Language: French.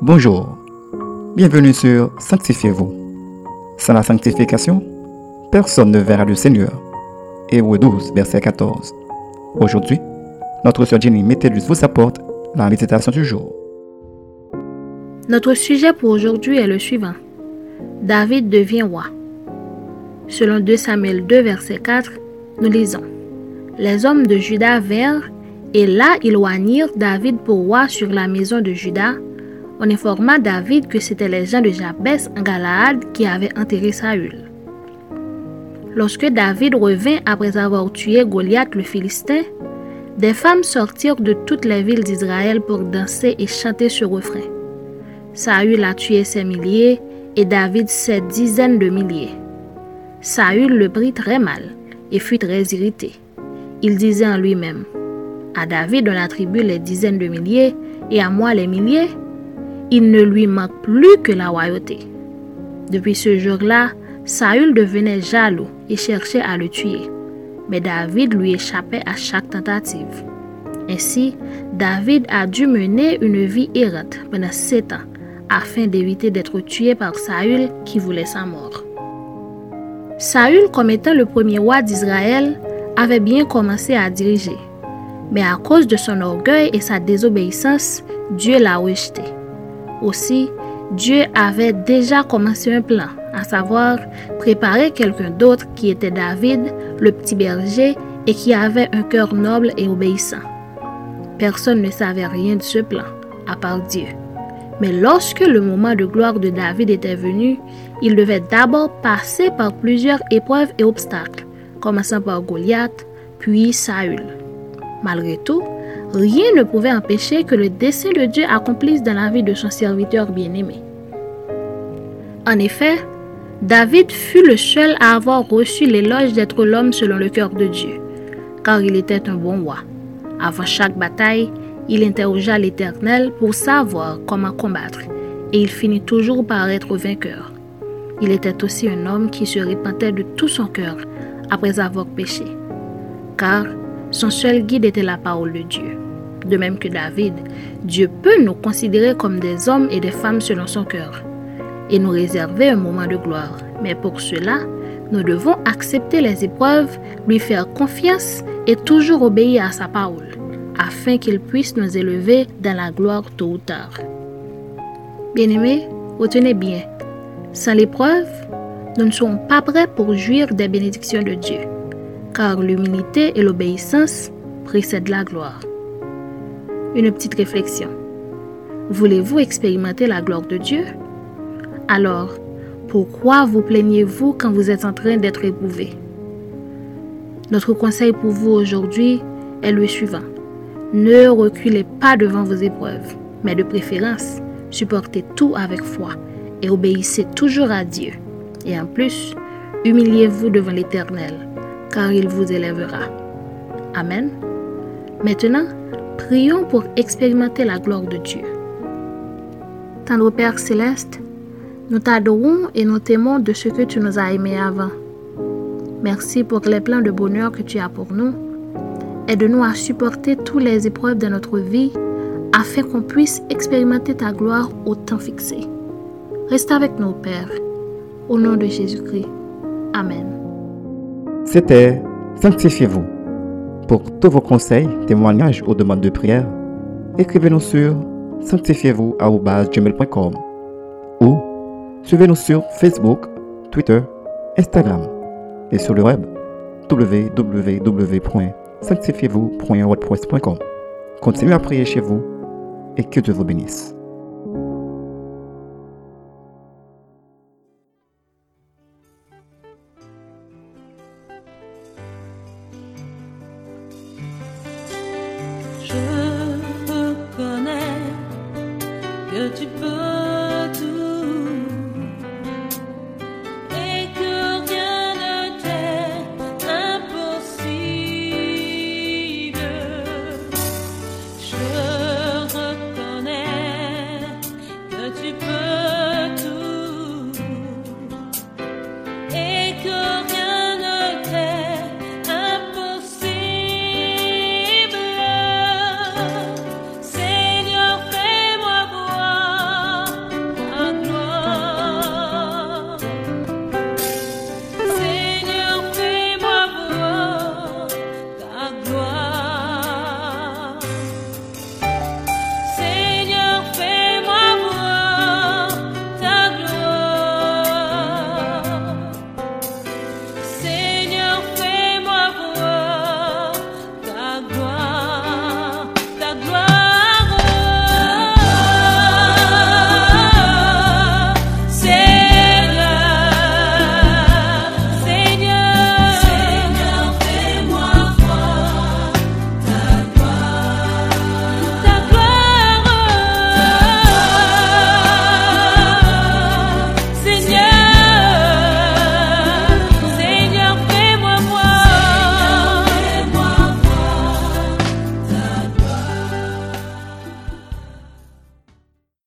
Bonjour, bienvenue sur Sanctifiez-vous. Sans la sanctification, personne ne verra le Seigneur. Hébreu 12, verset 14. Aujourd'hui, notre sœur Jenny Métellus vous apporte la du jour. Notre sujet pour aujourd'hui est le suivant. David devient roi. Selon 2 Samuel 2, verset 4, nous lisons. Les hommes de Juda vinrent, et là ils David pour roi sur la maison de Juda, on informa David que c'était les gens de Jabès en Galaad qui avaient enterré Saül. Lorsque David revint après avoir tué Goliath le Philistin, des femmes sortirent de toutes les villes d'Israël pour danser et chanter ce refrain. Saül a tué ses milliers et David ses dizaines de milliers. Saül le prit très mal et fut très irrité. Il disait en lui-même, À David on attribue les dizaines de milliers et à moi les milliers il ne lui manque plus que la royauté. Depuis ce jour-là, Saül devenait jaloux et cherchait à le tuer. Mais David lui échappait à chaque tentative. Ainsi, David a dû mener une vie errante pendant sept ans afin d'éviter d'être tué par Saül qui voulait sa mort. Saül, comme étant le premier roi d'Israël, avait bien commencé à diriger. Mais à cause de son orgueil et sa désobéissance, Dieu l'a rejeté. Aussi, Dieu avait déjà commencé un plan, à savoir préparer quelqu'un d'autre qui était David, le petit berger, et qui avait un cœur noble et obéissant. Personne ne savait rien de ce plan, à part Dieu. Mais lorsque le moment de gloire de David était venu, il devait d'abord passer par plusieurs épreuves et obstacles, commençant par Goliath, puis Saül. Malgré tout, rien ne pouvait empêcher que le dessein de Dieu accomplisse dans la vie de son serviteur bien-aimé. En effet, David fut le seul à avoir reçu l'éloge d'être l'homme selon le cœur de Dieu, car il était un bon roi. Avant chaque bataille, il interrogea l'Éternel pour savoir comment combattre, et il finit toujours par être vainqueur. Il était aussi un homme qui se repentait de tout son cœur après avoir péché, car son seul guide était la parole de Dieu. De même que David, Dieu peut nous considérer comme des hommes et des femmes selon son cœur et nous réserver un moment de gloire. Mais pour cela, nous devons accepter les épreuves, lui faire confiance et toujours obéir à sa parole, afin qu'il puisse nous élever dans la gloire tôt ou tard. Bien-aimés, retenez bien, sans l'épreuve, nous ne sommes pas prêts pour jouir des bénédictions de Dieu car l'humilité et l'obéissance précèdent la gloire. Une petite réflexion. Voulez-vous expérimenter la gloire de Dieu? Alors, pourquoi vous plaignez-vous quand vous êtes en train d'être éprouvé? Notre conseil pour vous aujourd'hui est le suivant. Ne reculez pas devant vos épreuves, mais de préférence, supportez tout avec foi et obéissez toujours à Dieu. Et en plus, humiliez-vous devant l'Éternel car il vous élèvera. Amen. Maintenant, prions pour expérimenter la gloire de Dieu. Tendre Père céleste, nous t'adorons et nous t'aimons de ce que tu nous as aimés avant. Merci pour les plans de bonheur que tu as pour nous. Aide-nous à supporter toutes les épreuves de notre vie afin qu'on puisse expérimenter ta gloire au temps fixé. Reste avec nous, Père. Au nom de Jésus-Christ. Amen. C'était Sanctifiez-vous. Pour tous vos conseils, témoignages ou demandes de prière, écrivez-nous sur sanctifiez-vous.com ou suivez-nous sur Facebook, Twitter, Instagram et sur le web www.sanctifiez-vous.wordpress.com. Continuez à prier chez vous et que Dieu vous bénisse. Tu peux